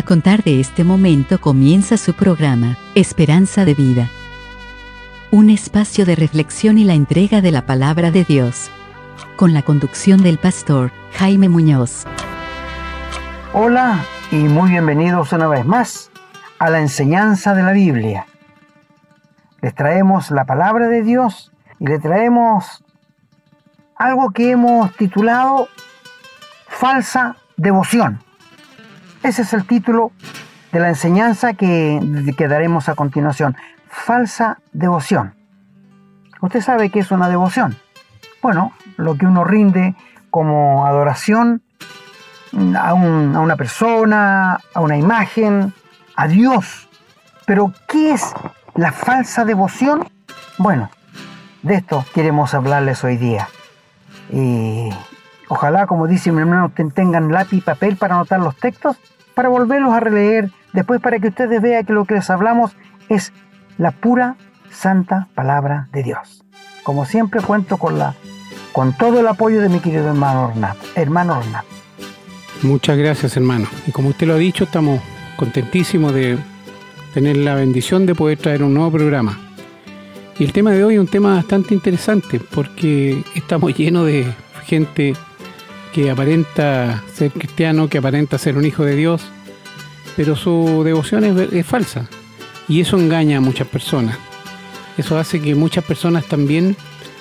A contar de este momento comienza su programa, Esperanza de Vida. Un espacio de reflexión y la entrega de la palabra de Dios. Con la conducción del pastor Jaime Muñoz. Hola y muy bienvenidos una vez más a la enseñanza de la Biblia. Les traemos la palabra de Dios y le traemos algo que hemos titulado falsa devoción. Ese es el título de la enseñanza que, daremos a continuación. Falsa devoción. Usted sabe qué es una devoción. Bueno, lo que uno rinde como adoración a, un, a, una persona, a una imagen, a Dios. Pero, ¿qué es la falsa devoción? Bueno, de esto queremos hablarles hoy día. Y Ojalá, como dice mi hermano, tengan lápiz y papel para anotar los textos, para volverlos a releer después para que ustedes vean que lo que les hablamos es la pura santa palabra de Dios. Como siempre cuento con la con todo el apoyo de mi querido hermano Ornat. Hermano Ornat. Muchas gracias, hermano. Y como usted lo ha dicho, estamos contentísimos de tener la bendición de poder traer un nuevo programa. Y el tema de hoy es un tema bastante interesante porque estamos llenos de gente que aparenta ser cristiano, que aparenta ser un hijo de Dios, pero su devoción es, falsa. Y eso engaña a muchas personas. Eso hace que muchas personas también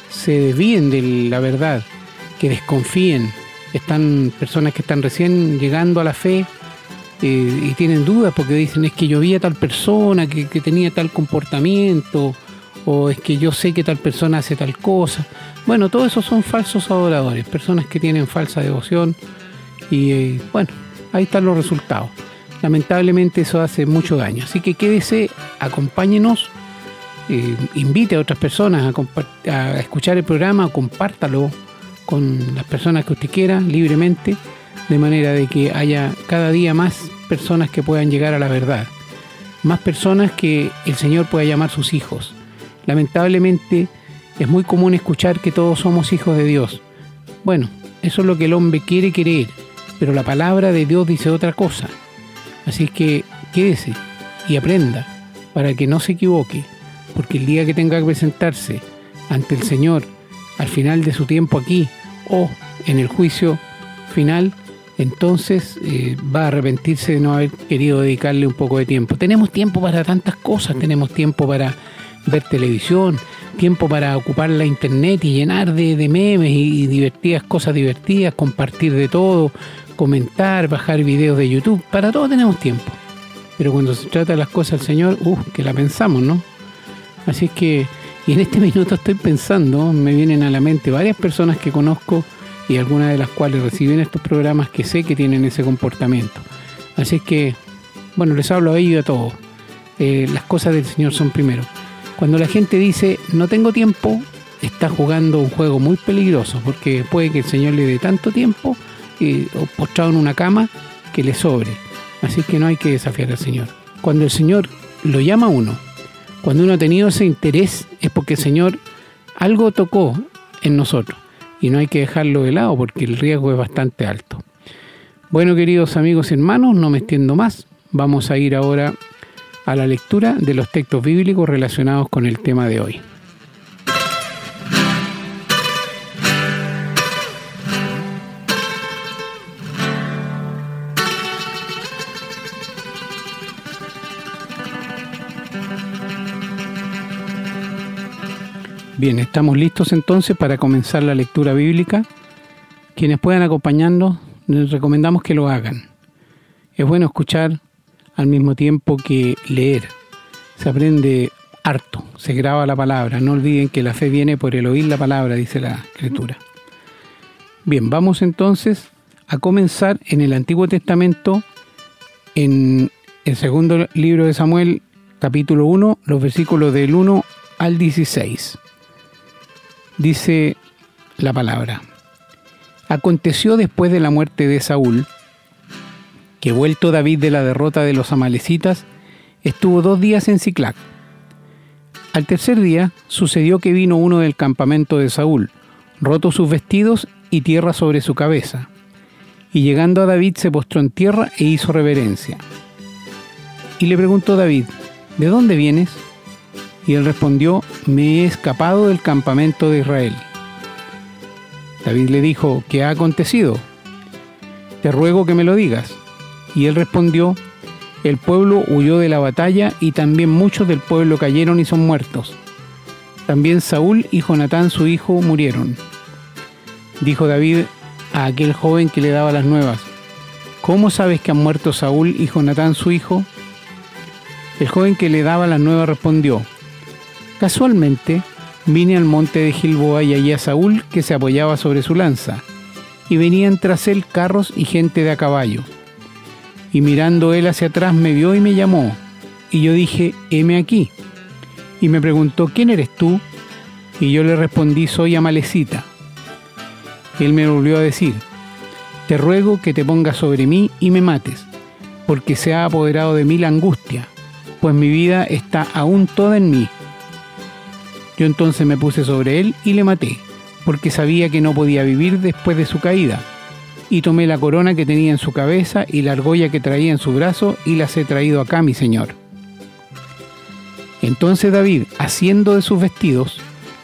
se desvíen de la verdad, que desconfíen. Están personas que están recién llegando a la fe eh, y tienen dudas porque dicen es que yo vi a tal persona que tenía tal comportamiento o es que yo sé que tal persona hace tal cosa. Bueno, todos esos son falsos adoradores, personas que tienen falsa devoción y eh, bueno, ahí están los resultados. Lamentablemente eso hace mucho daño. Así que quédese, acompáñenos, eh, invite a otras personas a, a, escuchar el programa, compártalo con las personas que usted quiera libremente, de manera de que haya cada día más personas que puedan llegar a la verdad, más personas que el Señor pueda llamar sus hijos. Lamentablemente es muy común escuchar que todos somos hijos de Dios. Bueno, eso es lo que el hombre quiere creer, pero la palabra de Dios dice otra cosa. Así que quédese y aprenda para que no se equivoque, porque el día que tenga que presentarse ante el Señor al final de su tiempo aquí o en el juicio final, entonces eh, va a arrepentirse de no haber querido dedicarle un poco de tiempo. Tenemos tiempo para tantas cosas, tenemos tiempo para ver televisión, tiempo para ocupar la internet y llenar de, memes y, divertidas cosas divertidas, compartir de todo, comentar, bajar videos de YouTube, para todo tenemos tiempo. Pero cuando se trata de las cosas del Señor, uh, que la pensamos, ¿no? Así es que, y en este minuto estoy pensando, me vienen a la mente varias personas que conozco y algunas de las cuales reciben estos programas que sé que tienen ese comportamiento. Así es que, bueno, les hablo a ellos y a todos. Eh, las cosas del Señor son primero. Cuando la gente dice no tengo tiempo, está jugando un juego muy peligroso porque puede que el Señor le dé tanto tiempo eh, postrado en una cama que le sobre. Así que no hay que desafiar al Señor. Cuando el Señor lo llama a uno, cuando uno ha tenido ese interés, es porque el Señor algo tocó en nosotros y no hay que dejarlo de lado porque el riesgo es bastante alto. Bueno, queridos amigos y hermanos, no me extiendo más. Vamos a ir ahora a la lectura de los textos bíblicos relacionados con el tema de hoy. Bien, estamos listos entonces para comenzar la lectura bíblica. Quienes puedan acompañarnos, les recomendamos que lo hagan. Es bueno escuchar al mismo tiempo que leer. Se aprende harto, se graba la palabra. No olviden que la fe viene por el oír la palabra, dice la escritura. Bien, vamos entonces a comenzar en el Antiguo Testamento, en el segundo libro de Samuel, capítulo 1, los versículos del 1 al 16. Dice la palabra. Aconteció después de la muerte de Saúl, que vuelto David de la derrota de los amalecitas, estuvo dos días en Ciclac. Al tercer día sucedió que vino uno del campamento de Saúl, roto sus vestidos y tierra sobre su cabeza. Y llegando a David se postró en tierra e hizo reverencia. Y le preguntó David, ¿de dónde vienes? Y él respondió, me he escapado del campamento de Israel. David le dijo, ¿qué ha acontecido? Te ruego que me lo digas. Y él respondió, el pueblo huyó de la batalla y también muchos del pueblo cayeron y son muertos. También Saúl y Jonatán su hijo murieron. Dijo David a aquel joven que le daba las nuevas, ¿cómo sabes que han muerto Saúl y Jonatán su hijo? El joven que le daba las nuevas respondió, casualmente vine al monte de Gilboa y hallé a Saúl que se apoyaba sobre su lanza, y venían tras él carros y gente de a caballo. Y mirando él hacia atrás me vio y me llamó, y yo dije, heme aquí. Y me preguntó, ¿quién eres tú? Y yo le respondí, soy Amalecita. Él me volvió a decir, te ruego que te pongas sobre mí y me mates, porque se ha apoderado de mí la angustia, pues mi vida está aún toda en mí. Yo entonces me puse sobre él y le maté, porque sabía que no podía vivir después de su caída. Y tomé la corona que tenía en su cabeza y la argolla que traía en su brazo y las he traído acá, mi señor. Entonces David, haciendo de sus vestidos,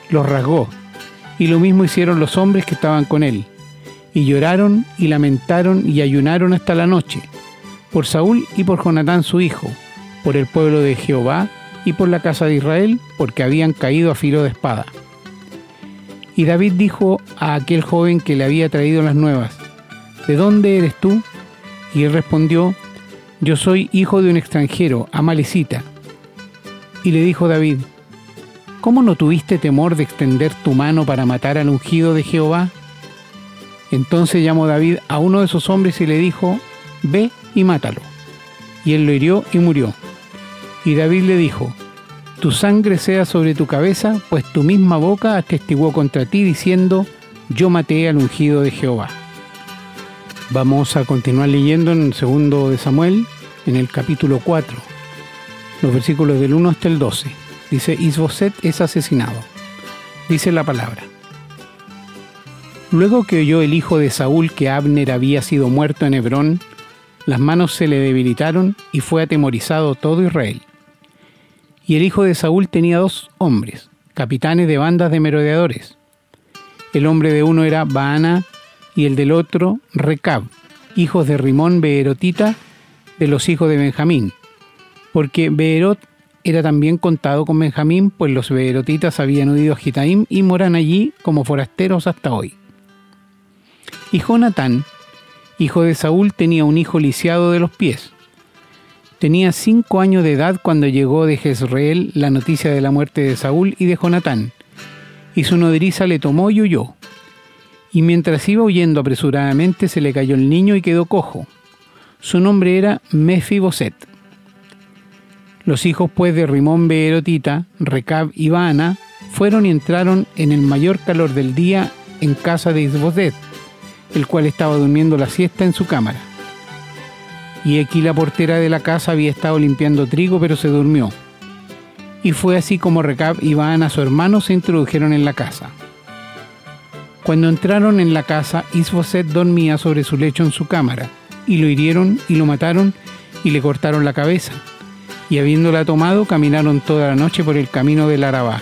los rasgó y lo mismo hicieron los hombres que estaban con él. Y lloraron y lamentaron y ayunaron hasta la noche, por Saúl y por Jonatán su hijo, por el pueblo de Jehová y por la casa de Israel, porque habían caído a filo de espada. Y David dijo a aquel joven que le había traído las nuevas, ¿De dónde eres tú? Y él respondió, Yo soy hijo de un extranjero, Amalecita. Y le dijo David, ¿Cómo no tuviste temor de extender tu mano para matar al ungido de Jehová? Entonces llamó David a uno de esos hombres y le dijo, Ve y mátalo. Y él lo hirió y murió. Y David le dijo, Tu sangre sea sobre tu cabeza, pues tu misma boca atestiguó contra ti diciendo, Yo maté al ungido de Jehová. Vamos a continuar leyendo en el segundo de Samuel, en el capítulo 4, los versículos del 1 hasta el 12. Dice, Isboset es asesinado. Dice la palabra. Luego que oyó el hijo de Saúl que Abner había sido muerto en Hebrón, las manos se le debilitaron y fue atemorizado todo Israel. Y el hijo de Saúl tenía dos hombres, capitanes de bandas de merodeadores. El hombre de uno era Baana y el del otro Recab, hijos de Rimón Beerotita de los hijos de Benjamín, porque Beerot era también contado con Benjamín, pues los beerotitas habían huido a Gitaim y moran allí como forasteros hasta hoy. Y Jonatán, hijo de Saúl, tenía un hijo lisiado de los pies. Tenía cinco años de edad cuando llegó de Jezreel la noticia de la muerte de Saúl y de Jonatán, y su nodriza le tomó y huyó. Y mientras iba huyendo apresuradamente se le cayó el niño y quedó cojo. Su nombre era Mefiboset. Los hijos pues de Rimón Beerotita, Recab y Baana, fueron y entraron en el mayor calor del día en casa de Isboset, el cual estaba durmiendo la siesta en su cámara. Y aquí la portera de la casa había estado limpiando trigo, pero se durmió. Y fue así como Recab y Baana, su hermano, se introdujeron en la casa. Cuando entraron en la casa, Isboset dormía sobre su lecho en su cámara, y lo hirieron y lo mataron y le cortaron la cabeza y habiéndola tomado caminaron toda la noche por el camino del Arabá.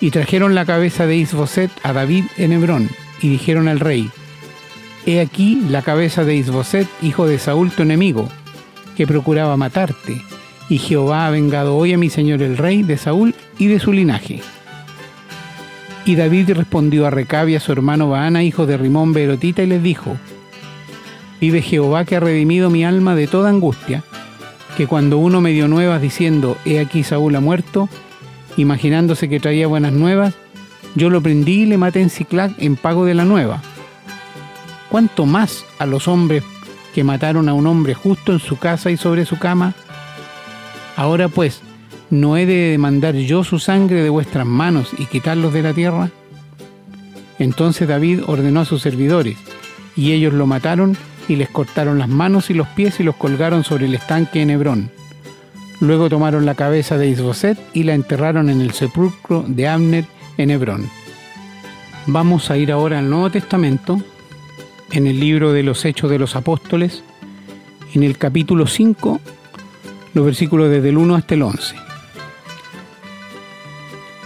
Y trajeron la cabeza de Isboset a David en Hebrón, y dijeron al rey, He aquí la cabeza de Isboset, hijo de Saúl tu enemigo, que procuraba matarte, y Jehová ha vengado hoy a mi señor el rey de Saúl y de su linaje. Y David respondió a Recab a su hermano Baana, hijo de Rimón Berotita, y les dijo, Vive Jehová que ha redimido mi alma de toda angustia, que cuando uno me dio nuevas diciendo, he aquí Saúl ha muerto, imaginándose que traía buenas nuevas, yo lo prendí y le maté en Ciclac en pago de la nueva. ¿Cuánto más a los hombres que mataron a un hombre justo en su casa y sobre su cama? Ahora pues, ¿no he de demandar yo su sangre de vuestras manos y quitarlos de la tierra? Entonces David ordenó a sus servidores, y ellos lo mataron y les cortaron las manos y los pies y los colgaron sobre el estanque en Hebrón. Luego tomaron la cabeza de Isboset y la enterraron en el sepulcro de Abner en Hebrón. Vamos a ir ahora al Nuevo Testamento, en el libro de los Hechos de los Apóstoles, en el capítulo 5, los versículos desde el 1 hasta el 11.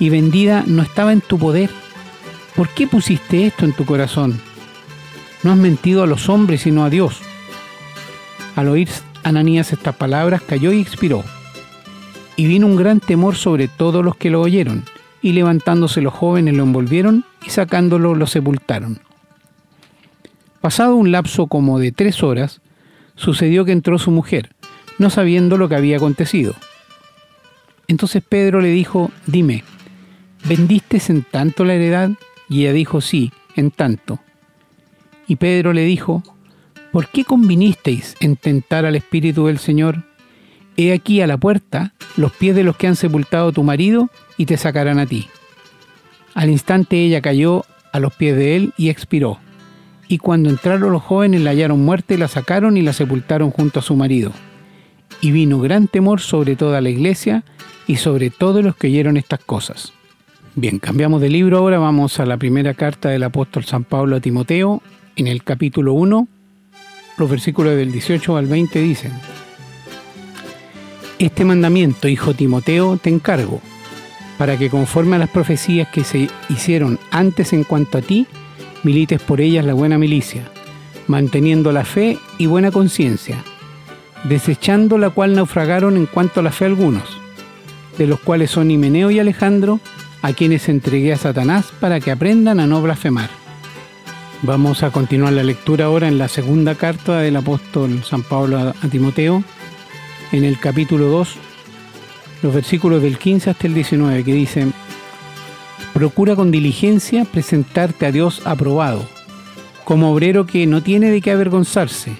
y vendida no estaba en tu poder. ¿Por qué pusiste esto en tu corazón? No has mentido a los hombres sino a Dios. Al oír Ananías estas palabras cayó y expiró. Y vino un gran temor sobre todos los que lo oyeron, y levantándose los jóvenes lo envolvieron y sacándolo lo sepultaron. Pasado un lapso como de tres horas, sucedió que entró su mujer, no sabiendo lo que había acontecido. Entonces Pedro le dijo, dime, ¿vendiste en tanto la heredad? Y ella dijo, sí, en tanto. Y Pedro le dijo, ¿por qué convinisteis en tentar al Espíritu del Señor? He aquí a la puerta los pies de los que han sepultado a tu marido y te sacarán a ti. Al instante ella cayó a los pies de él y expiró y cuando entraron los jóvenes la hallaron muerta y la sacaron y la sepultaron junto a su marido. Y vino gran temor sobre toda la iglesia y sobre todos los que oyeron estas cosas. Bien, cambiamos de libro ahora, vamos a la primera carta del apóstol San Pablo a Timoteo, en el capítulo 1, los versículos del 18 al 20 dicen, Este mandamiento, hijo Timoteo, te encargo, para que conforme a las profecías que se hicieron antes en cuanto a ti, milites por ellas la buena milicia, manteniendo la fe y buena conciencia, desechando la cual naufragaron en cuanto a la fe algunos, de los cuales son Himeneo y Alejandro, a quienes entregué a Satanás para que aprendan a no blasfemar. Vamos a continuar la lectura ahora en la segunda carta del apóstol San Pablo a Timoteo, en el capítulo 2, los versículos del 15 hasta el 19, que dicen, Procura con diligencia presentarte a Dios aprobado, como obrero que no tiene de qué avergonzarse,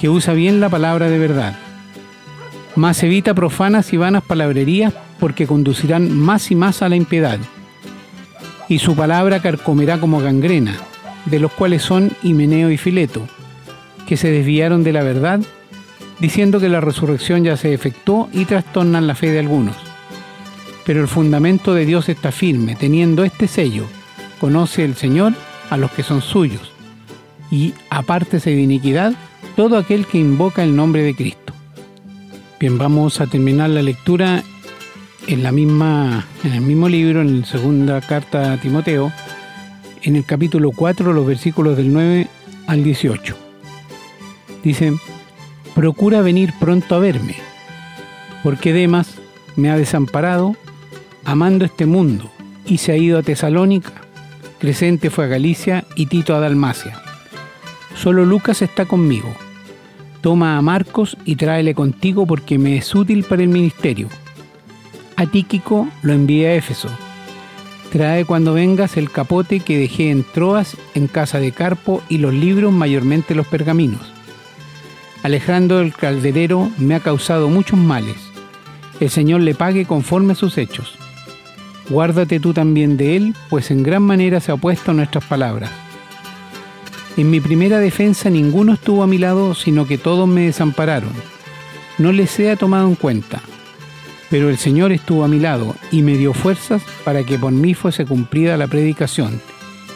que usa bien la palabra de verdad. Mas evita profanas y vanas palabrerías porque conducirán más y más a la impiedad. Y su palabra carcomerá como gangrena, de los cuales son Himeneo y Fileto, que se desviaron de la verdad, diciendo que la resurrección ya se efectuó y trastornan la fe de algunos pero el fundamento de Dios está firme, teniendo este sello. Conoce el Señor a los que son suyos, y apártese de iniquidad todo aquel que invoca el nombre de Cristo. Bien, vamos a terminar la lectura en, la misma, en el mismo libro, en la segunda carta a Timoteo, en el capítulo 4, los versículos del 9 al 18. Dice, procura venir pronto a verme, porque Demas me ha desamparado amando este mundo, y se ha ido a Tesalónica, Crescente fue a Galicia y Tito a Dalmacia. Solo Lucas está conmigo. Toma a Marcos y tráele contigo porque me es útil para el ministerio. A Tíquico lo envía a Éfeso. Trae cuando vengas el capote que dejé en Troas en casa de Carpo y los libros, mayormente los pergaminos. Alejandro el calderero me ha causado muchos males. El Señor le pague conforme a sus hechos. Guárdate tú también de él, pues en gran manera se ha opuesto a nuestras palabras. En mi primera defensa ninguno estuvo a mi lado, sino que todos me desampararon. No les he tomado en cuenta. Pero el Señor estuvo a mi lado y me dio fuerzas para que por mí fuese cumplida la predicación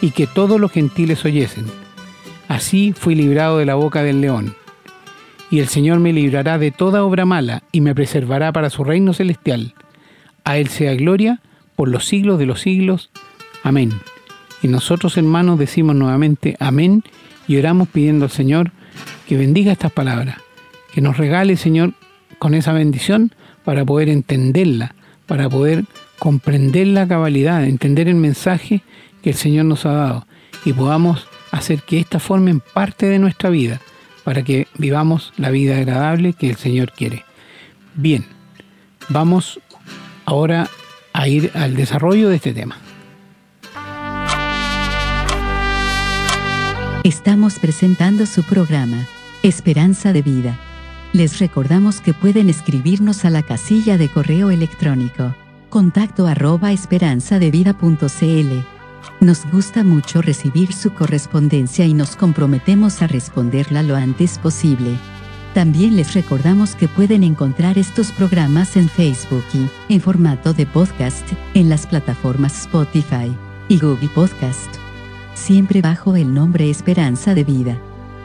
y que todos los gentiles oyesen. Así fui librado de la boca del león. Y el Señor me librará de toda obra mala y me preservará para su reino celestial. A Él sea gloria por los siglos de los siglos. Amén. Y nosotros, hermanos, decimos nuevamente amén y oramos pidiendo al Señor que bendiga estas palabras, que nos regale, Señor, con esa bendición para poder entenderla, para poder comprender la cabalidad, entender el mensaje que el Señor nos ha dado y podamos hacer que esta formen parte de nuestra vida para que vivamos la vida agradable que el Señor quiere. Bien, vamos ahora a ir al desarrollo de este tema. Estamos presentando su programa, Esperanza de Vida. Les recordamos que pueden escribirnos a la casilla de correo electrónico contacto arroba esperanzadevida.cl. Nos gusta mucho recibir su correspondencia y nos comprometemos a responderla lo antes posible. También les recordamos que pueden encontrar estos programas en Facebook y, en formato de podcast, en las plataformas Spotify y Google Podcast. Siempre bajo el nombre Esperanza de Vida.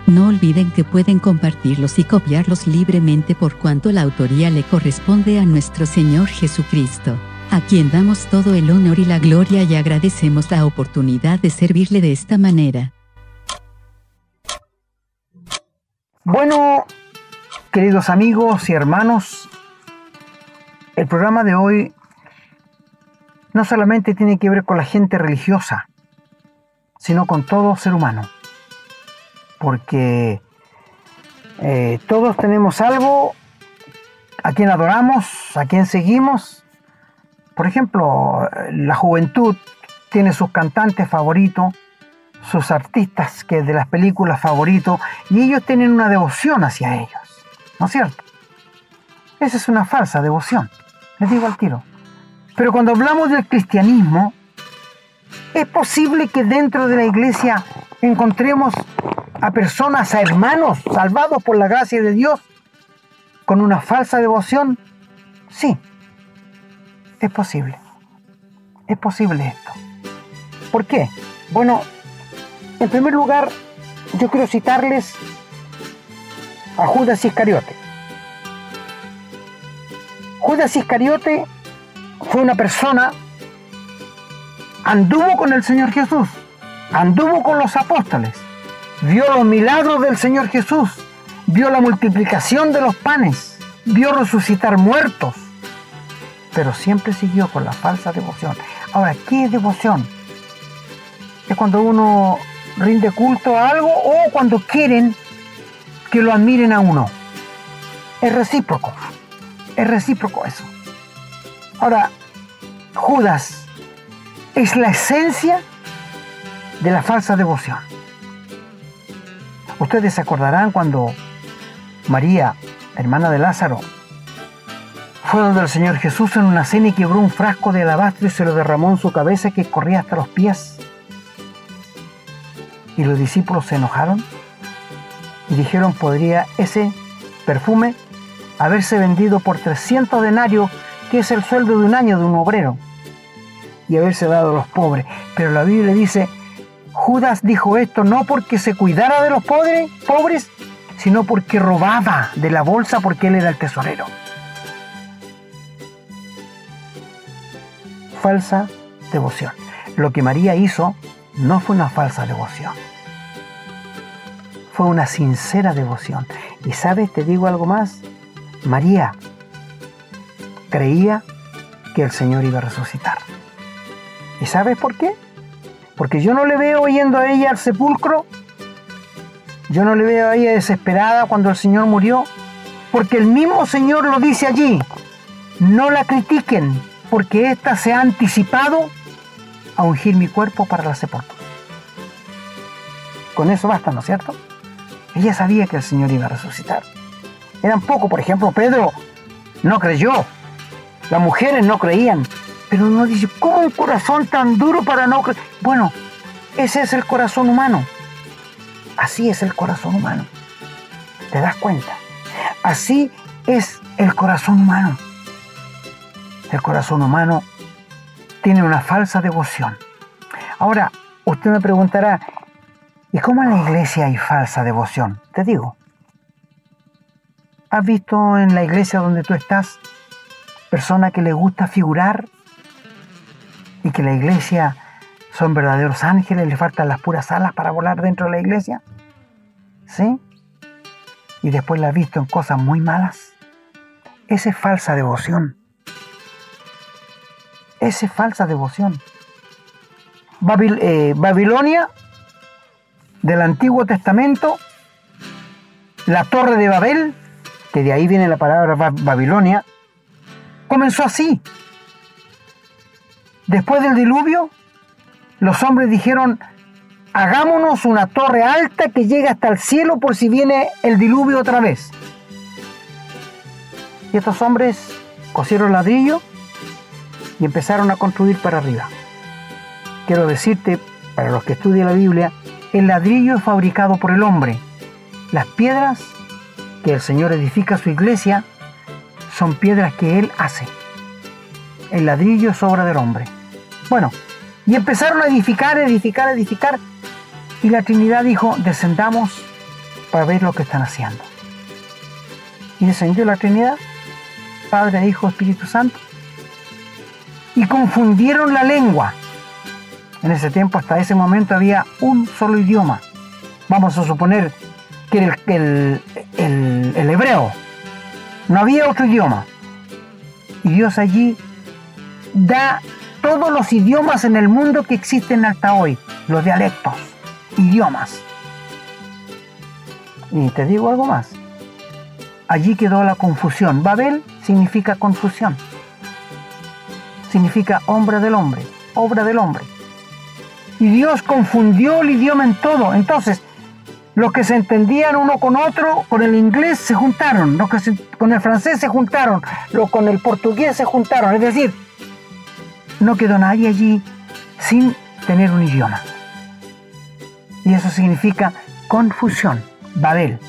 No olviden que pueden compartirlos y copiarlos libremente por cuanto la autoría le corresponde a nuestro Señor Jesucristo a quien damos todo el honor y la gloria y agradecemos la oportunidad de servirle de esta manera. Bueno, queridos amigos y hermanos, el programa de hoy no solamente tiene que ver con la gente religiosa, sino con todo ser humano. Porque eh, todos tenemos algo a quien adoramos, a quien seguimos, por ejemplo, la juventud tiene sus cantantes favoritos, sus artistas que de las películas favoritos, y ellos tienen una devoción hacia ellos, ¿no es cierto? Esa es una falsa devoción, les digo al tiro. Pero cuando hablamos del cristianismo, es posible que dentro de la iglesia encontremos a personas, a hermanos salvados por la gracia de Dios, con una falsa devoción. Sí, es posible. Es posible esto. ¿Por qué? Bueno, en primer lugar, yo quiero citarles a Judas Iscariote. Judas Iscariote fue una persona, anduvo con el Señor Jesús, anduvo con los apóstoles, vio los milagros del Señor Jesús, vio la multiplicación de los panes, vio resucitar muertos, pero siempre siguió con la falsa devoción. Ahora, ¿qué es devoción? Es cuando uno rinde culto a algo o cuando quieren que lo admiren a uno. Es recíproco. Es recíproco eso. Ahora, Judas es la esencia de la falsa devoción. Ustedes se acordarán cuando María, hermana de Lázaro, fue donde el Señor Jesús en una cena y quebró un frasco de alabastro y se lo derramó en su cabeza que corría hasta los pies. Y los discípulos se enojaron y dijeron, ¿podría ese perfume haberse vendido por 300 denarios, que es el sueldo de un año de un obrero, y haberse dado a los pobres? Pero la Biblia dice, Judas dijo esto no porque se cuidara de los pobres, pobres, sino porque robaba de la bolsa porque él era el tesorero. falsa devoción. Lo que María hizo no fue una falsa devoción. Fue una sincera devoción. Y sabes, te digo algo más. María creía que el Señor iba a resucitar. ¿Y sabes por qué? Porque yo no le veo yendo a ella al sepulcro. Yo no le veo a ella desesperada cuando el Señor murió. Porque el mismo Señor lo dice allí. No la critiquen, porque ésta se ha anticipado a ungir mi cuerpo para la sepultura. Con eso basta, ¿no es cierto? Ella sabía que el Señor iba a resucitar. Eran pocos, por ejemplo, Pedro no creyó, las mujeres no creían, pero uno dice, ¿cómo un corazón tan duro para no creer? Bueno, ese es el corazón humano. Así es el corazón humano. ¿Te das cuenta? Así es el corazón humano el corazón humano tiene una falsa devoción. Ahora, usted me preguntará, ¿y cómo en la iglesia hay falsa devoción? Te digo, ¿has visto en la iglesia donde tú estás personas que les gusta figurar y que la iglesia son verdaderos ángeles, les faltan las puras alas para volar dentro de la iglesia? ¿Sí? Y después la has visto en cosas muy malas. Esa es falsa devoción. Esa es falsa devoción. Eh, Babilonia del Antiguo Testamento, la torre de Babel, que de ahí viene la palabra Babilonia, comenzó así. Después del diluvio, los hombres dijeron, hagámonos una torre alta que llegue hasta el cielo por si viene el diluvio otra vez. Y estos hombres cosieron ladrillo y empezaron a construir para arriba. Quiero decirte, para los que estudian la Biblia, el ladrillo es fabricado por el hombre. Las piedras que el Señor edifica su iglesia son piedras que Él hace. El ladrillo es obra del hombre. Bueno, y empezaron a edificar, edificar, edificar. Y la Trinidad dijo, descendamos para ver lo que están haciendo. Y descendió la Trinidad, Padre, Hijo, Espíritu Santo. Y confundieron la lengua. En ese tiempo, hasta ese momento, había un solo idioma. Vamos a suponer que el, el, el hebreo. No había otro idioma. Y Dios allí da todos los idiomas en el mundo que existen hasta hoy, los dialectos, idiomas. Y te digo algo más. Allí quedó la confusión. Babel significa confusión. Significa hombre del hombre, obra del hombre. Y Dios confundió el idioma en todo. Entonces, los que se entendían uno con otro, con el inglés se juntaron, los que con el francés se juntaron, los con el portugués se juntaron. Es decir, no quedó nadie allí sin tener un idioma. Y eso significa confusión, Babel.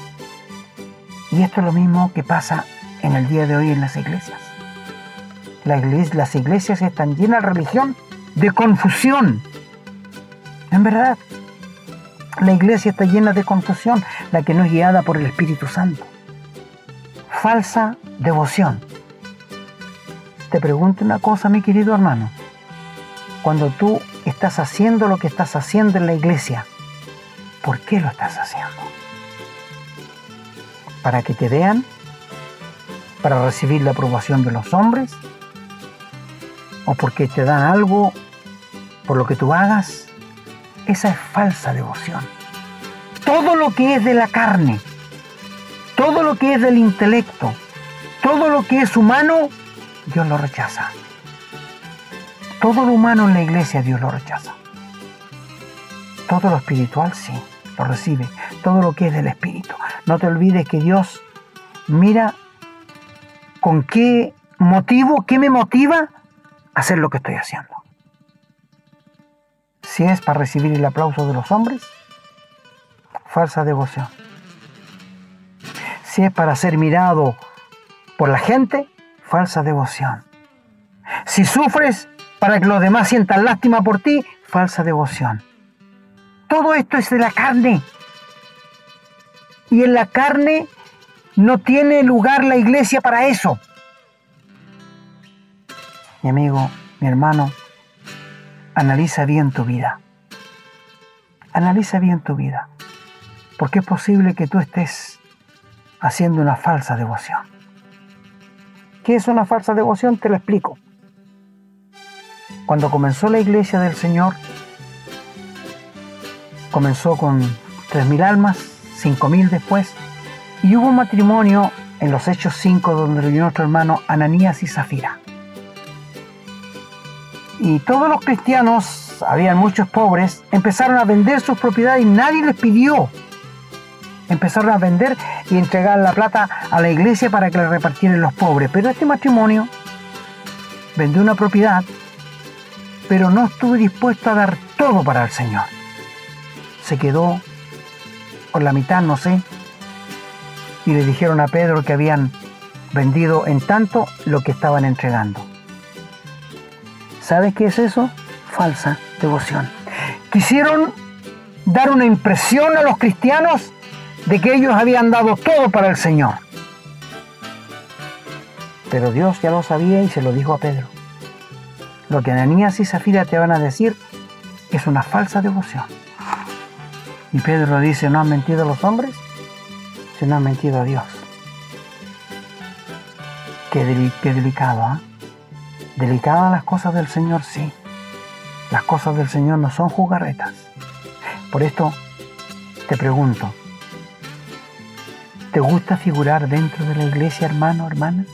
Y esto es lo mismo que pasa en el día de hoy en las iglesias. las iglesias están llenas de religión de confusión. En verdad, la iglesia está llena de confusión, la que no es guiada por el Espíritu Santo. Falsa devoción. Te pregunto una cosa, mi querido hermano. Cuando tú estás haciendo lo que estás haciendo en la iglesia, ¿por qué lo estás haciendo? ¿Para que te vean? ¿Para recibir la aprobación de los hombres? ¿O porque te dan algo por lo que tú hagas? Esa es falsa devoción. Todo lo que es de la carne, todo lo que es del intelecto, todo lo que es humano, Dios lo rechaza. Todo lo humano en la iglesia Dios lo rechaza. Todo lo espiritual sí, lo recibe. Todo lo que es del espíritu. No te olvides que Dios mira con qué motivo, qué me motiva a hacer lo que estoy haciendo. Si es para recibir el aplauso de los hombres, falsa devoción. Si es para ser mirado por la gente, falsa devoción. Si sufres para que los demás sientan lástima por ti, falsa devoción. Todo esto es de la carne. Y en la carne no tiene lugar la iglesia para eso. Mi amigo, mi hermano, analiza bien tu vida. Analiza bien tu vida. Porque es posible que tú estés haciendo una falsa devoción. ¿Qué es una falsa devoción? Te lo explico. Cuando comenzó la iglesia del Señor, comenzó con 3.000 almas, 5.000 después, y hubo un matrimonio en los Hechos 5 donde vivió nuestro hermano Ananías y Zafira. Y todos los cristianos, habían muchos pobres, empezaron a vender sus propiedades y nadie les pidió. Empezaron a vender y entregar la plata a la iglesia para que la repartieran los pobres. Pero este matrimonio vendió una propiedad pero no estuvo dispuesto a dar todo para el Señor. Se quedó con la mitad, no sé, y le dijeron a Pedro que habían vendido en tanto lo que estaban entregando. ¿Sabes qué es eso? Falsa devoción. Quisieron dar una impresión a los cristianos de que ellos habían dado todo para el Señor. Pero Dios ya lo sabía y se lo dijo a Pedro. Lo que Ananías y Zafira te van a decir es una falsa devoción. Y Pedro dice, ¿no han mentido los hombres? no han mentido a Dios. Qué, delicado, ¿ah? Delicadas las cosas del Señor, sí. Las cosas del Señor no son jugarretas. Por esto te pregunto, ¿te gusta figurar dentro de la iglesia, hermano, hermana?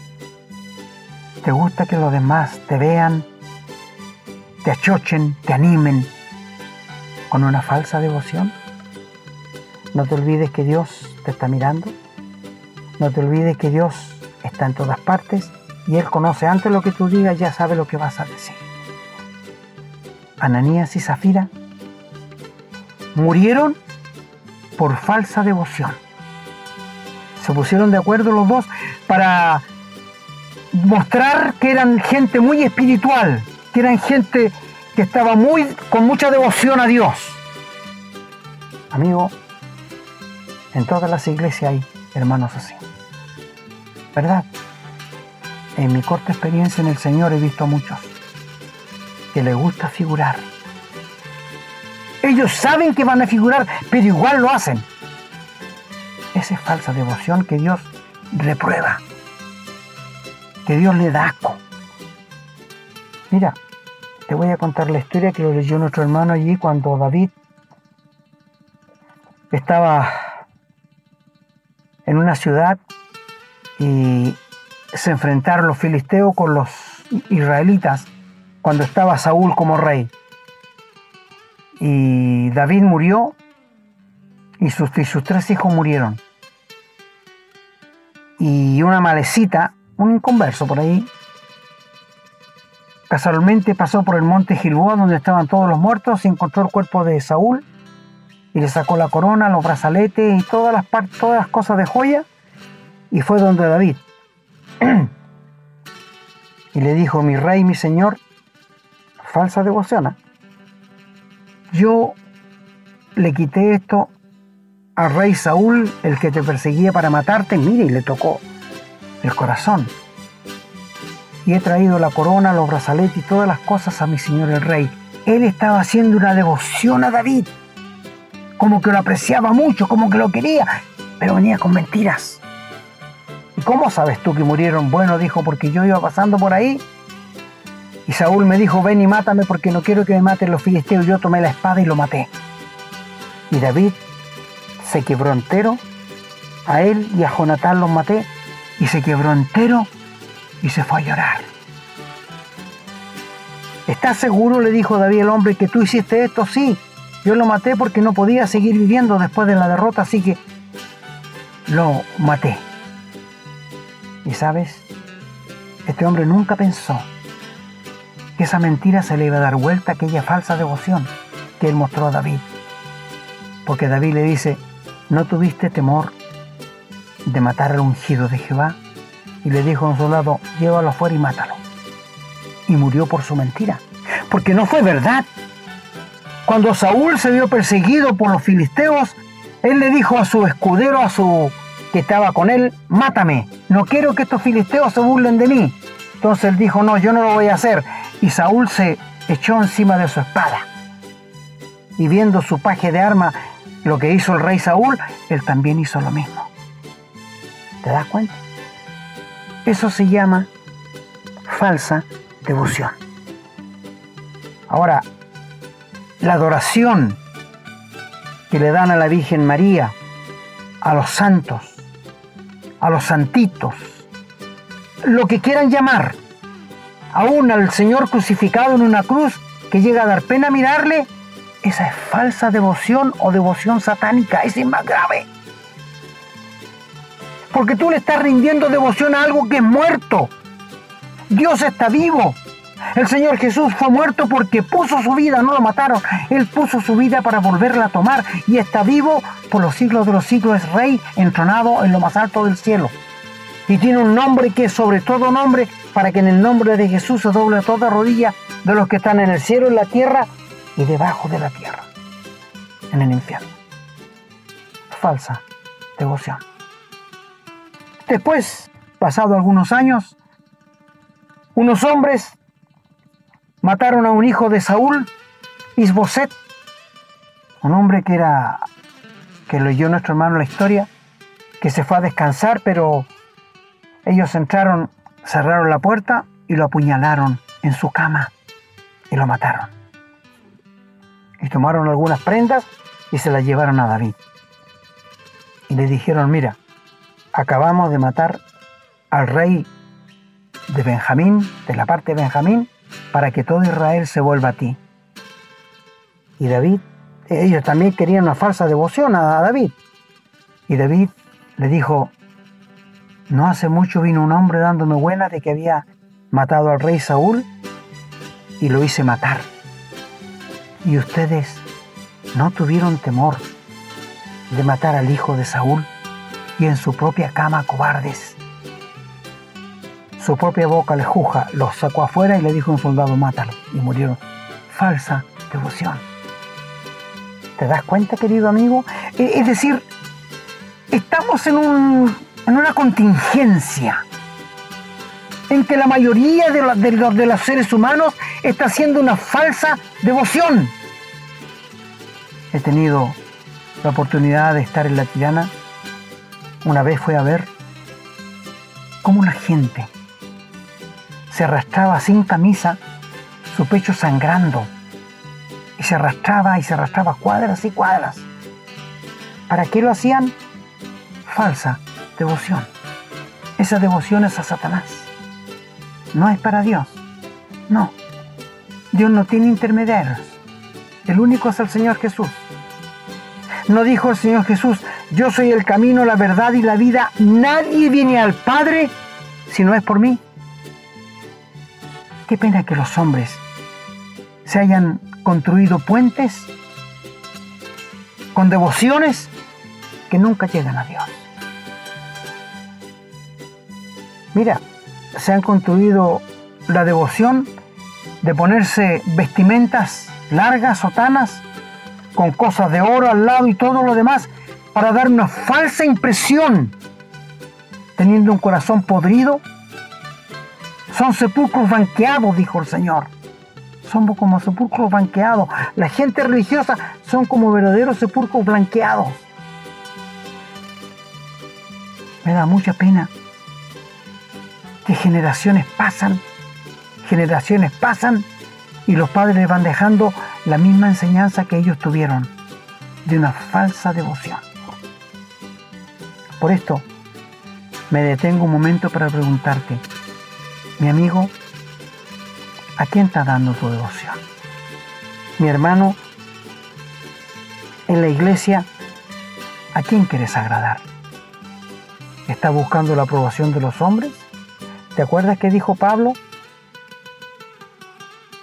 ¿Te gusta que los demás te vean te achochen, te animen con una falsa devoción. No te olvides que Dios te está mirando. No te olvides que Dios está en todas partes y Él conoce antes lo que tú digas, ya sabe lo que vas a decir. Ananías y Zafira murieron por falsa devoción. Se pusieron de acuerdo los dos para mostrar que eran gente muy espiritual, que eran gente que estaba muy con mucha devoción a Dios. Amigo, en todas las iglesias hay hermanos así. ¿Verdad? En mi corta experiencia en el Señor he visto a muchos que les gusta figurar. Ellos saben que van a figurar, pero igual lo hacen. Esa es falsa devoción que Dios reprueba, que Dios le da asco. Mira, te voy a contar la historia que lo leyó nuestro hermano allí cuando David estaba en una ciudad y se enfrentaron los filisteos con los israelitas cuando estaba Saúl como rey. Y David murió y sus, sus tres hijos murieron. Y una malecita, un inconverso por ahí, casualmente pasó por el monte Gilboa donde estaban todos los muertos y encontró el cuerpo de Saúl y le sacó la corona, los brazaletes y todas las, todas las cosas de joya y fue donde David. y le dijo, mi rey, mi señor, falsa devoción. ¿eh? Yo le quité esto al rey Saúl, el que te perseguía para matarte, mire, y le tocó el corazón. Y he traído la corona, los brazaletes y todas las cosas a mi señor el rey. Él estaba haciendo una devoción a David como que lo apreciaba mucho, como que lo quería, pero venía con mentiras. ¿Y cómo sabes tú que murieron? Bueno, dijo, porque yo iba pasando por ahí y Saúl me dijo, ven y mátame porque no quiero que me maten los filisteos. Yo tomé la espada y lo maté. Y David se quebró entero, a él y a Jonatán los maté, y se quebró entero y se fue a llorar. ¿Estás seguro? le dijo David el hombre que tú hiciste esto. Sí, yo lo maté porque no podía seguir viviendo después de la derrota, así que lo maté. Y sabes, este hombre nunca pensó que esa mentira se le iba a dar vuelta a aquella falsa devoción que él mostró a David. Porque David le dice, ¿no tuviste temor de matar al ungido de Jehová? Y le dijo a un soldado, llévalo afuera y mátalo. Y murió por su mentira. Porque no fue verdad. Cuando Saúl se vio perseguido por los filisteos, él le dijo a su escudero, a su que estaba con él, mátame, no quiero que estos filisteos se burlen de mí. Entonces él dijo, no, yo no lo voy a hacer. Y Saúl se echó encima de su espada. Y viendo su paje de arma, lo que hizo el rey Saúl, él también hizo lo mismo. ¿Te das cuenta? Eso se llama falsa devoción. Ahora, la adoración que le dan a la Virgen María, a los santos, a los santitos, lo que quieran llamar, aún al Señor crucificado en una cruz que llega a dar pena mirarle, esa es falsa devoción o devoción satánica, esa es más grave. Porque tú le estás rindiendo devoción a algo que es muerto. Dios está vivo. El Señor Jesús fue muerto porque puso su vida, no lo mataron. Él puso su vida para volverla a tomar y está vivo por los siglos de los siglos. Es rey entronado en lo más alto del cielo. Y tiene un nombre que es sobre todo nombre para que en el nombre de Jesús se doble toda rodilla de los que están en el cielo, en la tierra y debajo de la tierra, en el infierno. Falsa devoción. Después, pasado algunos años, unos hombres mataron a un hijo de Saúl, Isboset, un hombre que era, que leyó nuestro hermano la historia, que se fue a descansar, pero ellos entraron, cerraron la puerta y lo apuñalaron en su cama y lo mataron. Y tomaron algunas prendas y se las llevaron a David. Y le dijeron, mira, acabamos de matar al rey de Benjamín, de la parte de Benjamín, para que todo Israel se vuelva a ti. Y David, ellos también querían una falsa devoción a David. Y David le dijo, no hace mucho vino un hombre dándome buena de que había matado al rey Saúl y lo hice matar. Y ustedes no tuvieron temor de matar al hijo de Saúl y en su propia cama cobardes. Su propia boca le juja, los sacó afuera y le dijo a un soldado, mátalo. Y murieron. Falsa devoción. ¿Te das cuenta, querido amigo? E, es decir, estamos en, un, en una contingencia que la mayoría de, de, los, de los seres humanos está haciendo una falsa devoción. He tenido la oportunidad de estar en la tirana. Una vez fue a ver cómo la gente se arrastraba sin camisa, su pecho sangrando, y se arrastraba y se arrastraba cuadras y cuadras. ¿Para qué lo hacían? Falsa devoción. Esa devoción es a Satanás. No es para Dios. No. Dios no tiene intermediarios. El único es el Señor Jesús. No dijo el Señor Jesús, yo soy el camino, la verdad y la vida. Nadie viene al Padre si no es por mí. Qué pena que los hombres se hayan construido puentes con devociones que nunca llegan a Dios. Mira, se han construido la devoción de ponerse vestimentas largas, sotanas, con cosas de oro al lado y todo lo demás, para dar una falsa impresión, teniendo un corazón podrido. Son sepulcros banqueados, dijo el Señor. Somos como sepulcros blanqueados. La gente religiosa son como verdaderos sepulcros blanqueados. Me da mucha pena que generaciones pasan, generaciones pasan y los padres van dejando la misma enseñanza que ellos tuvieron de una falsa devoción. Por esto, me detengo un momento para preguntarte, mi amigo, ¿a quién está dando tu devoción? Mi hermano, en la iglesia, ¿a quién quieres agradar? ¿Estás buscando la aprobación de los hombres? ¿Te acuerdas que dijo Pablo?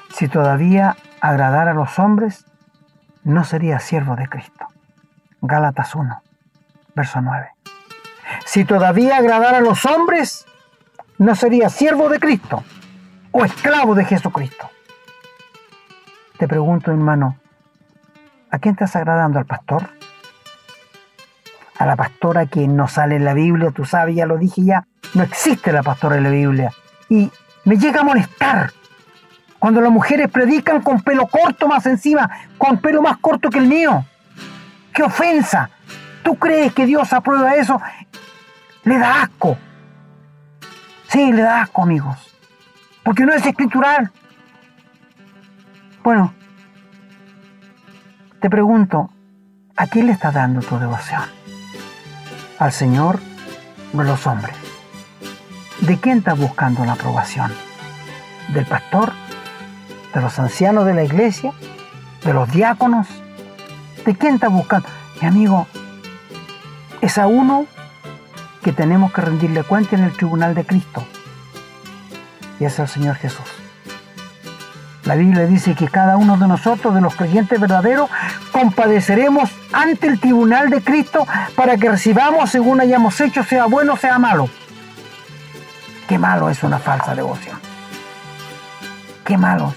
Si todavía agradara a los hombres, no sería siervo de Cristo. Gálatas 1, verso 9. Si todavía agradara a los hombres, no sería siervo de Cristo o esclavo de Jesucristo. Te pregunto, hermano, ¿a quién estás agradando? ¿Al pastor? ¿A la pastora que no sale en la Biblia? Tú sabes, ya lo dije ya, no existe la pastora en la Biblia. Y me llega a molestar cuando las mujeres predican con pelo corto más encima, con pelo más corto que el mío. ¡Qué ofensa! ¿Tú crees que Dios aprueba eso? Le da asco. Sí, le da asco, amigos. Porque no es escritural. Bueno, te pregunto, ¿a quién le estás dando tu devoción? ¿Al Señor o a los hombres? ¿De quién estás buscando la aprobación? ¿Del pastor? ¿De los ancianos de la iglesia? ¿De los diáconos? ¿De quién estás buscando? Mi amigo, es a uno que tenemos que rendirle cuenta en el tribunal de Cristo. Y es el Señor Jesús. La Biblia dice que cada uno de nosotros, de los creyentes verdaderos, compadeceremos ante el tribunal de Cristo para que recibamos según hayamos hecho, sea bueno o sea malo. Qué malo es una falsa devoción. Qué malo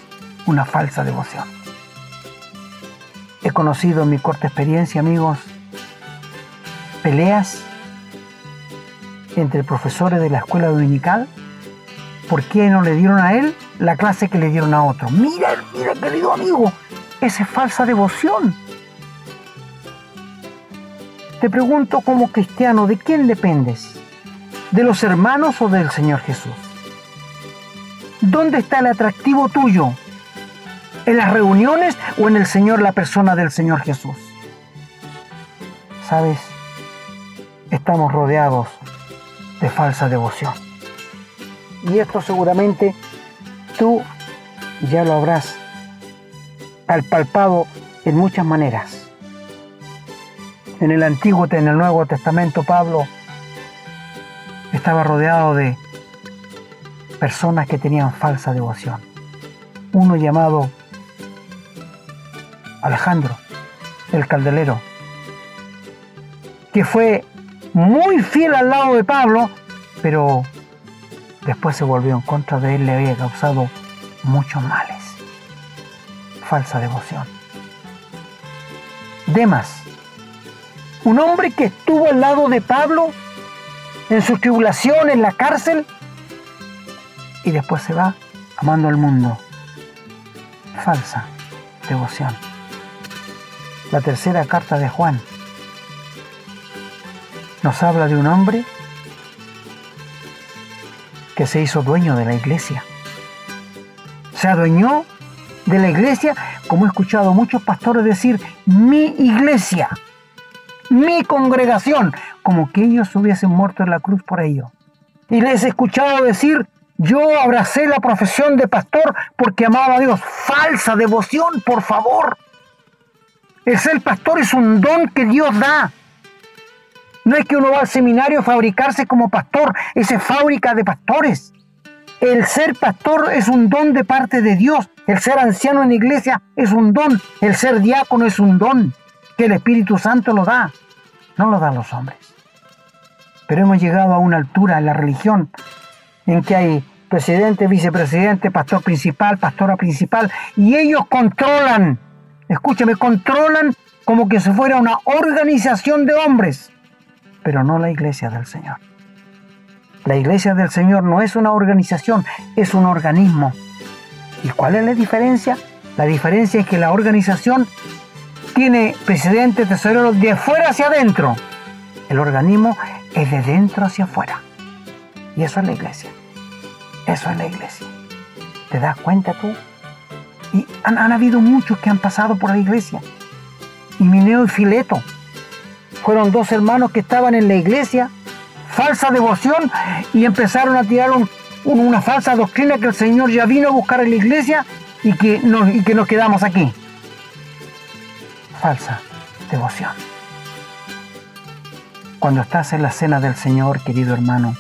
una falsa devoción. He conocido en mi corta experiencia, amigos, peleas entre profesores de la escuela dominical por qué no le dieron a él la clase que le dieron a otro. Mira, mira, querido amigo, esa es falsa devoción. Te pregunto como cristiano, ¿de quién dependes? ¿De los hermanos o del Señor Jesús? ¿Dónde está el atractivo tuyo? ¿En las reuniones o en el Señor, la persona del Señor Jesús? ¿Sabes? Estamos rodeados de falsa devoción. Y esto seguramente tú ya lo habrás palpado en muchas maneras. En el Antiguo, en el Nuevo Testamento, Pablo estaba rodeado de personas que tenían falsa devoción. Uno llamado Alejandro, el caldelero, que fue muy fiel al lado de Pablo, pero después se volvió en contra de él, le había causado muchos males. Falsa devoción. Demas, un hombre que estuvo al lado de Pablo en su tribulación, en la cárcel, y después se va amando al mundo. Falsa devoción. La tercera carta de Juan nos habla de un hombre que se hizo dueño de la iglesia. Se adueñó de la iglesia, como he escuchado muchos pastores decir, mi iglesia, mi congregación, como que ellos hubiesen muerto en la cruz por ello. Y les he escuchado decir, yo abracé la profesión de pastor porque amaba a Dios. Falsa devoción, por favor. El ser pastor es un don que Dios da. No es que uno va al seminario a fabricarse como pastor, esa es fábrica de pastores. El ser pastor es un don de parte de Dios. El ser anciano en la iglesia es un don. El ser diácono es un don que el Espíritu Santo lo da. No lo dan los hombres. Pero hemos llegado a una altura en la religión en que hay presidente, vicepresidente, pastor principal, pastora principal, y ellos controlan, escúchame, controlan como que se fuera una organización de hombres, pero no la iglesia del Señor. La iglesia del Señor no es una organización, es un organismo. ¿Y cuál es la diferencia? La diferencia es que la organización tiene presidente, tesorero de afuera hacia adentro. El organismo es de dentro hacia afuera. Y eso es la iglesia. Eso es la iglesia. ¿Te das cuenta tú? Y han, habido muchos que han pasado por la iglesia. Y Mineo y Fileto fueron dos hermanos que estaban en la iglesia, falsa devoción, y empezaron a tirar una falsa doctrina que el Señor ya vino a buscar en la iglesia y que y que nos quedamos aquí. Falsa devoción. Cuando estás en la cena del Señor, querido hermano,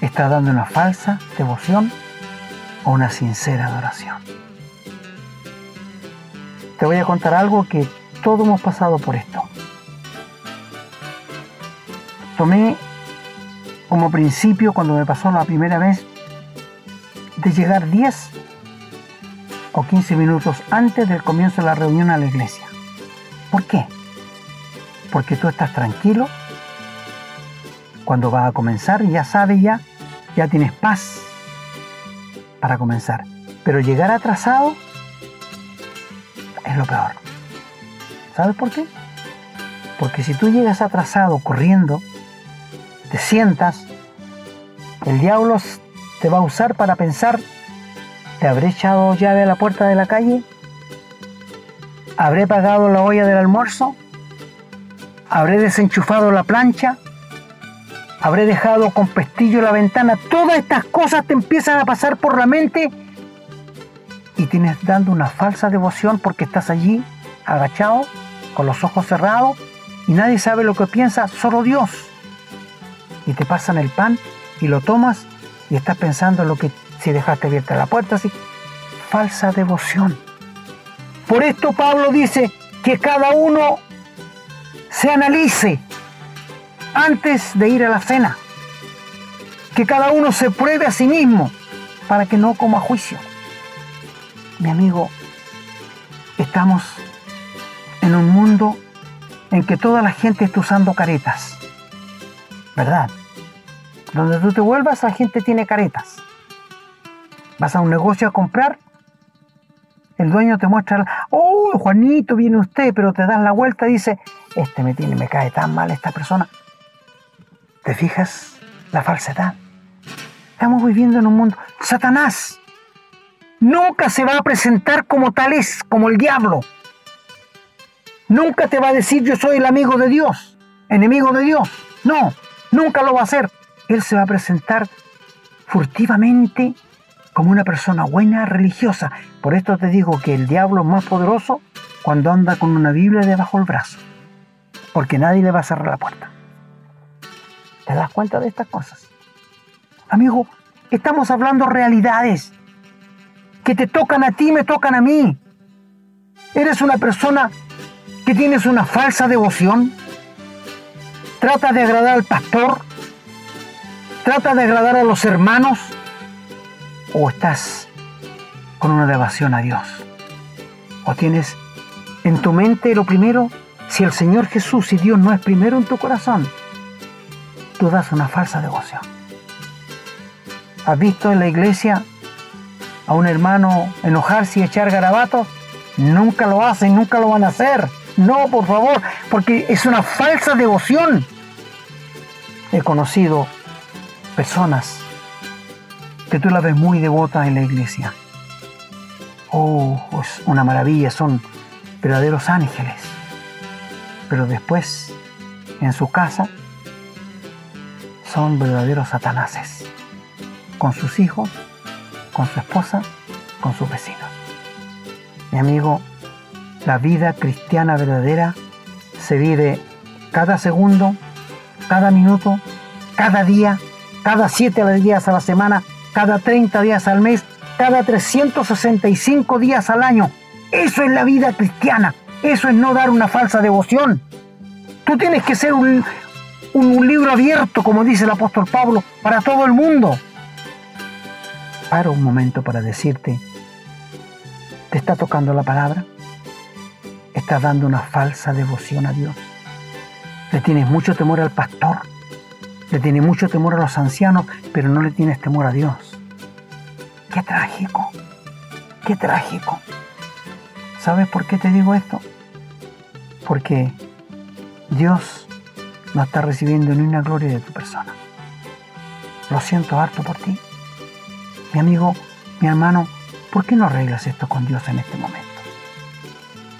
¿estás dando una falsa devoción o una sincera adoración? Te voy a contar algo que todos hemos pasado por esto. Tomé como principio cuando me pasó la primera vez de llegar 10 o 15 minutos antes del comienzo de la reunión a la iglesia. ¿Por qué? Porque tú estás tranquilo. Cuando vas a comenzar, ya sabes ya, ya tienes paz para comenzar. Pero llegar atrasado es lo peor. ¿Sabes por qué? Porque si tú llegas atrasado corriendo, te sientas, el diablo te va a usar para pensar, ¿te habré echado llave a la puerta de la calle? ¿Habré pagado la olla del almuerzo? Habré desenchufado la plancha, habré dejado con pestillo la ventana, todas estas cosas te empiezan a pasar por la mente y tienes dando una falsa devoción porque estás allí agachado, con los ojos cerrados y nadie sabe lo que piensa, solo Dios. Y te pasan el pan y lo tomas y estás pensando en lo que si dejaste abierta la puerta, así. Falsa devoción. Por esto Pablo dice que cada uno se analice antes de ir a la cena. Que cada uno se pruebe a sí mismo para que no coma juicio. Mi amigo, estamos en un mundo en que toda la gente está usando caretas. ¿Verdad? Donde tú te vuelvas, la gente tiene caretas. Vas a un negocio a comprar, el dueño te muestra, oh, Juanito, viene usted, pero te das la vuelta y dice, este me tiene, me cae tan mal esta persona. ¿Te fijas la falsedad? Estamos viviendo en un mundo. Satanás nunca se va a presentar como tal es, como el diablo. Nunca te va a decir yo soy el amigo de Dios, enemigo de Dios. No, nunca lo va a hacer. Él se va a presentar furtivamente como una persona buena, religiosa. Por esto te digo que el diablo es más poderoso cuando anda con una Biblia debajo del brazo porque nadie le va a cerrar la puerta. ¿Te das cuenta de estas cosas? Amigo, estamos hablando realidades que te tocan a ti, me tocan a mí. Eres una persona que tienes una falsa devoción. Trata de agradar al pastor. Trata de agradar a los hermanos. O estás con una devoción a Dios. O tienes en tu mente lo primero, si el Señor Jesús y Dios no es primero en tu corazón, tú das una falsa devoción. ¿Has visto en la iglesia a un hermano enojarse y echar garabatos? Nunca lo hacen, nunca lo van a hacer. No, por favor, porque es una falsa devoción. He conocido personas que tú las ves muy devotas en la iglesia. Oh, es una maravilla, son verdaderos ángeles. Pero después, en su casa, son verdaderos satanases. Con sus hijos, con su esposa, con sus vecinos. Mi amigo, la vida cristiana verdadera se vive cada segundo, cada minuto, cada día, cada siete días a la semana, cada 30 días al mes, cada 365 días al año. Eso es la vida cristiana. Eso es no dar una falsa devoción. Tú tienes que ser un, libro abierto, como dice el apóstol Pablo, para todo el mundo. Para un momento para decirte, ¿te está tocando la palabra? ¿Estás dando una falsa devoción a Dios? ¿Le tienes mucho temor al pastor? ¿Le tienes mucho temor a los ancianos, pero no le tienes temor a Dios? Qué trágico, qué trágico. ¿Sabes por qué te digo esto? Porque Dios no está recibiendo ni una gloria de tu persona. Lo siento harto por ti. Mi amigo, mi hermano, ¿por qué no arreglas esto con Dios en este momento?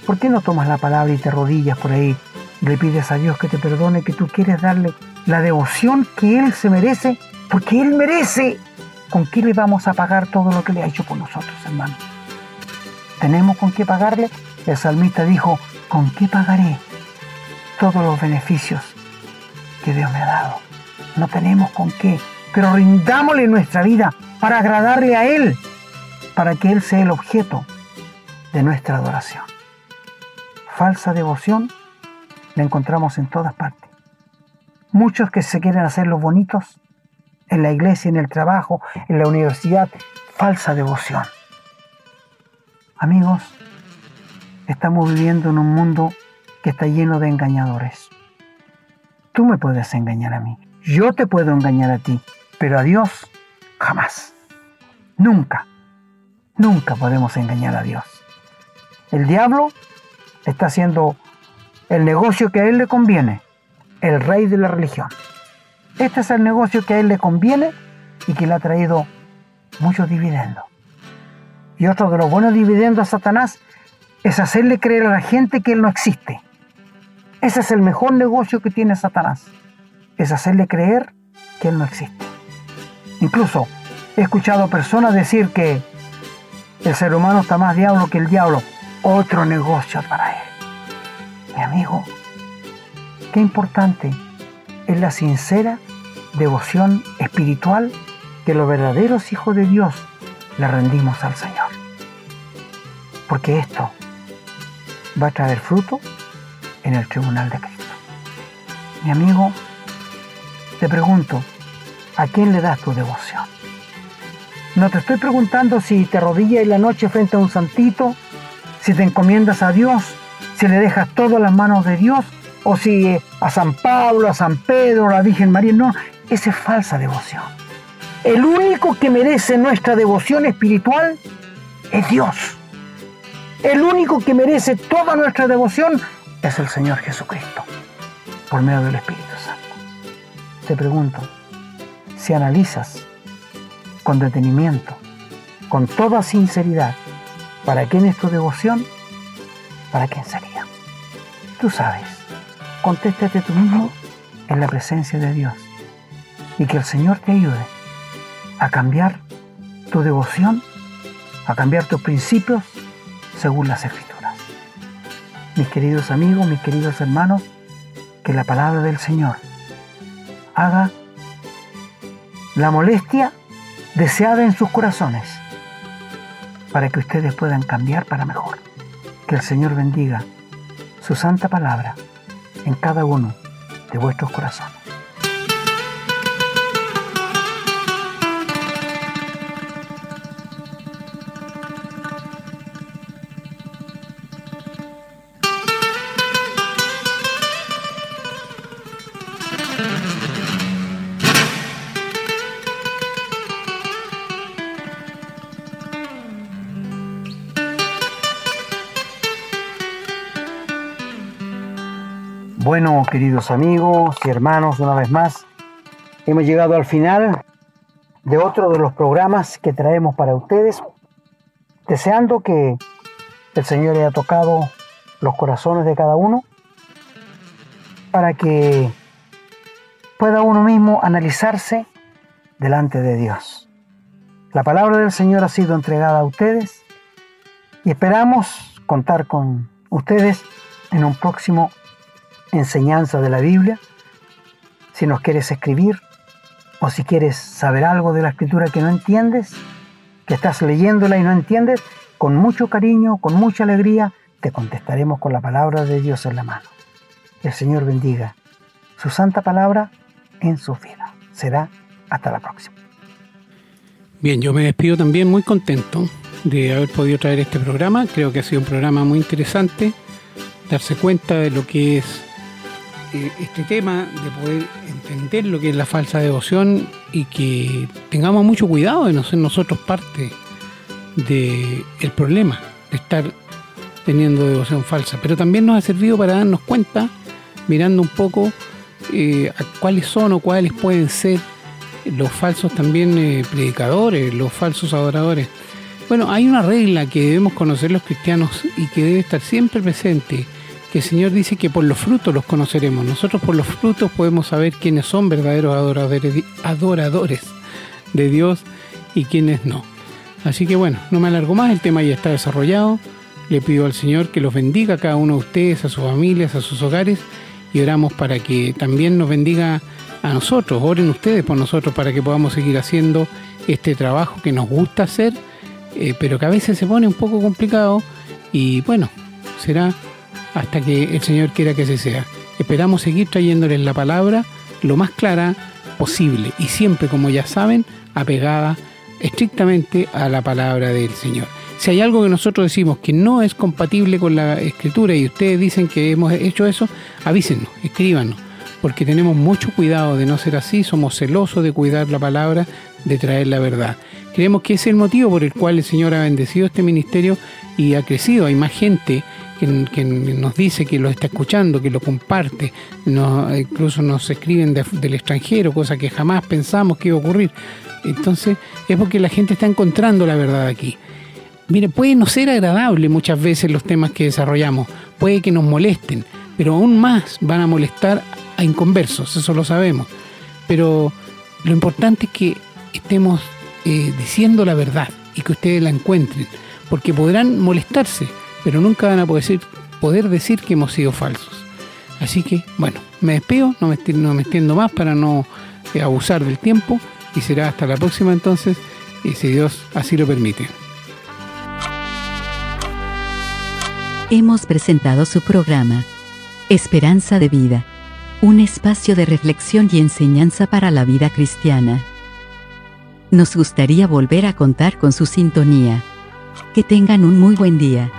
¿Por qué no tomas la palabra y te rodillas por ahí le pides a Dios que te perdone, que tú quieres darle la devoción que Él se merece? Porque Él merece. ¿Con qué le vamos a pagar todo lo que le ha hecho por nosotros, hermano? ¿Tenemos con qué pagarle? El salmista dijo, ¿con qué pagaré todos los beneficios que Dios me ha dado? No tenemos con qué, pero rindámosle nuestra vida para agradarle a Él, para que Él sea el objeto de nuestra adoración. Falsa devoción la encontramos en todas partes. Muchos que se quieren hacer los bonitos en la iglesia, en el trabajo, en la universidad, falsa devoción. Amigos, estamos viviendo en un mundo que está lleno de engañadores. Tú me puedes engañar a mí, yo te puedo engañar a ti, pero a Dios jamás. Nunca, nunca podemos engañar a Dios. El diablo está haciendo el negocio que a él le conviene, el rey de la religión. Este es el negocio que a él le conviene y que le ha traído muchos dividendos. Y otro de los buenos dividendos a Satanás es hacerle creer a la gente que Él no existe. Ese es el mejor negocio que tiene Satanás. Es hacerle creer que Él no existe. Incluso he escuchado personas decir que el ser humano está más diablo que el diablo. Otro negocio para Él. Mi amigo, qué importante es la sincera devoción espiritual que los verdaderos hijos de Dios le rendimos al Señor. Porque esto va a traer fruto en el tribunal de Cristo. Mi amigo, te pregunto, ¿a quién le das tu devoción? No te estoy preguntando si te arrodillas en la noche frente a un santito, si te encomiendas a Dios, si le dejas todo a las manos de Dios, o si a San Pablo, a San Pedro, a la Virgen María. No, esa es falsa devoción. El único que merece nuestra devoción espiritual es Dios. El único que merece toda nuestra devoción es el Señor Jesucristo, por medio del Espíritu Santo. Te pregunto, si analizas con detenimiento, con toda sinceridad, ¿para quién es tu devoción? ¿Para quién sería? Tú sabes, contéstate tú mismo en la presencia de Dios y que el Señor te ayude a cambiar tu devoción, a cambiar tus principios según las escrituras. Mis queridos amigos, mis queridos hermanos, que la palabra del Señor haga la molestia deseada en sus corazones para que ustedes puedan cambiar para mejor. Que el Señor bendiga su santa palabra en cada uno de vuestros corazones. Queridos amigos y hermanos, una vez más, hemos llegado al final de otro de los programas que traemos para ustedes, deseando que el Señor haya tocado los corazones de cada uno para que pueda uno mismo analizarse delante de Dios. La palabra del Señor ha sido entregada a ustedes y esperamos contar con ustedes en un próximo enseñanza de la Biblia, si nos quieres escribir o si quieres saber algo de la escritura que no entiendes, que estás leyéndola y no entiendes, con mucho cariño, con mucha alegría, te contestaremos con la palabra de Dios en la mano. El Señor bendiga su santa palabra en su vida. Será hasta la próxima. Bien, yo me despido también muy contento de haber podido traer este programa. Creo que ha sido un programa muy interesante. Darse cuenta de lo que es eh, este tema de poder entender lo que es la falsa devoción y que tengamos mucho cuidado de no ser nosotros parte del el problema de estar teniendo devoción falsa. Pero también nos ha servido para darnos cuenta, mirando un poco eh, cuáles son o cuáles pueden ser los falsos también eh, predicadores, los falsos adoradores. Bueno, hay una regla que debemos conocer los cristianos y que debe estar siempre presente que el Señor dice que por los frutos los conoceremos. Nosotros por los frutos podemos saber quiénes son verdaderos adoradores, de Dios y quiénes no. Así que bueno, no me alargo más, el tema ya está desarrollado. Le pido al Señor que los bendiga a cada uno de ustedes, a sus familias, a sus hogares y oramos para que también nos bendiga a nosotros. Oren ustedes por nosotros para que podamos seguir haciendo este trabajo que nos gusta hacer, eh, pero que a veces se pone un poco complicado y bueno, será hasta que el Señor quiera que se sea. Esperamos seguir trayéndoles la palabra lo más clara posible y siempre, como ya saben, apegada estrictamente a la palabra del Señor. Si hay algo que nosotros decimos que no es compatible con la escritura y ustedes dicen que hemos hecho eso, avísenos, escríbanos, porque tenemos mucho cuidado de no ser así, somos celosos de cuidar la palabra, de traer la verdad. Creemos que es el motivo por el cual el Señor ha bendecido este ministerio y ha crecido. Hay más gente que, nos dice que lo está escuchando, que lo comparte, incluso nos escriben del extranjero, cosa que jamás pensamos que iba a ocurrir. Entonces es porque la gente está encontrando la verdad aquí. Mire, puede no ser agradable muchas veces los temas que desarrollamos, puede que nos molesten, pero aún más van a molestar a inconversos, eso lo sabemos. Pero lo importante es que estemos eh, diciendo la verdad y que ustedes la encuentren, porque podrán molestarse, pero nunca van a poder decir, que hemos sido falsos. Así que, bueno, me despido, no me, no me extiendo más para no eh, abusar del tiempo y será hasta la próxima entonces, y si Dios así lo permite. Hemos presentado su programa, Esperanza de Vida, un espacio de reflexión y enseñanza para la vida cristiana. Nos gustaría volver a contar con su sintonía. Que tengan un muy buen día.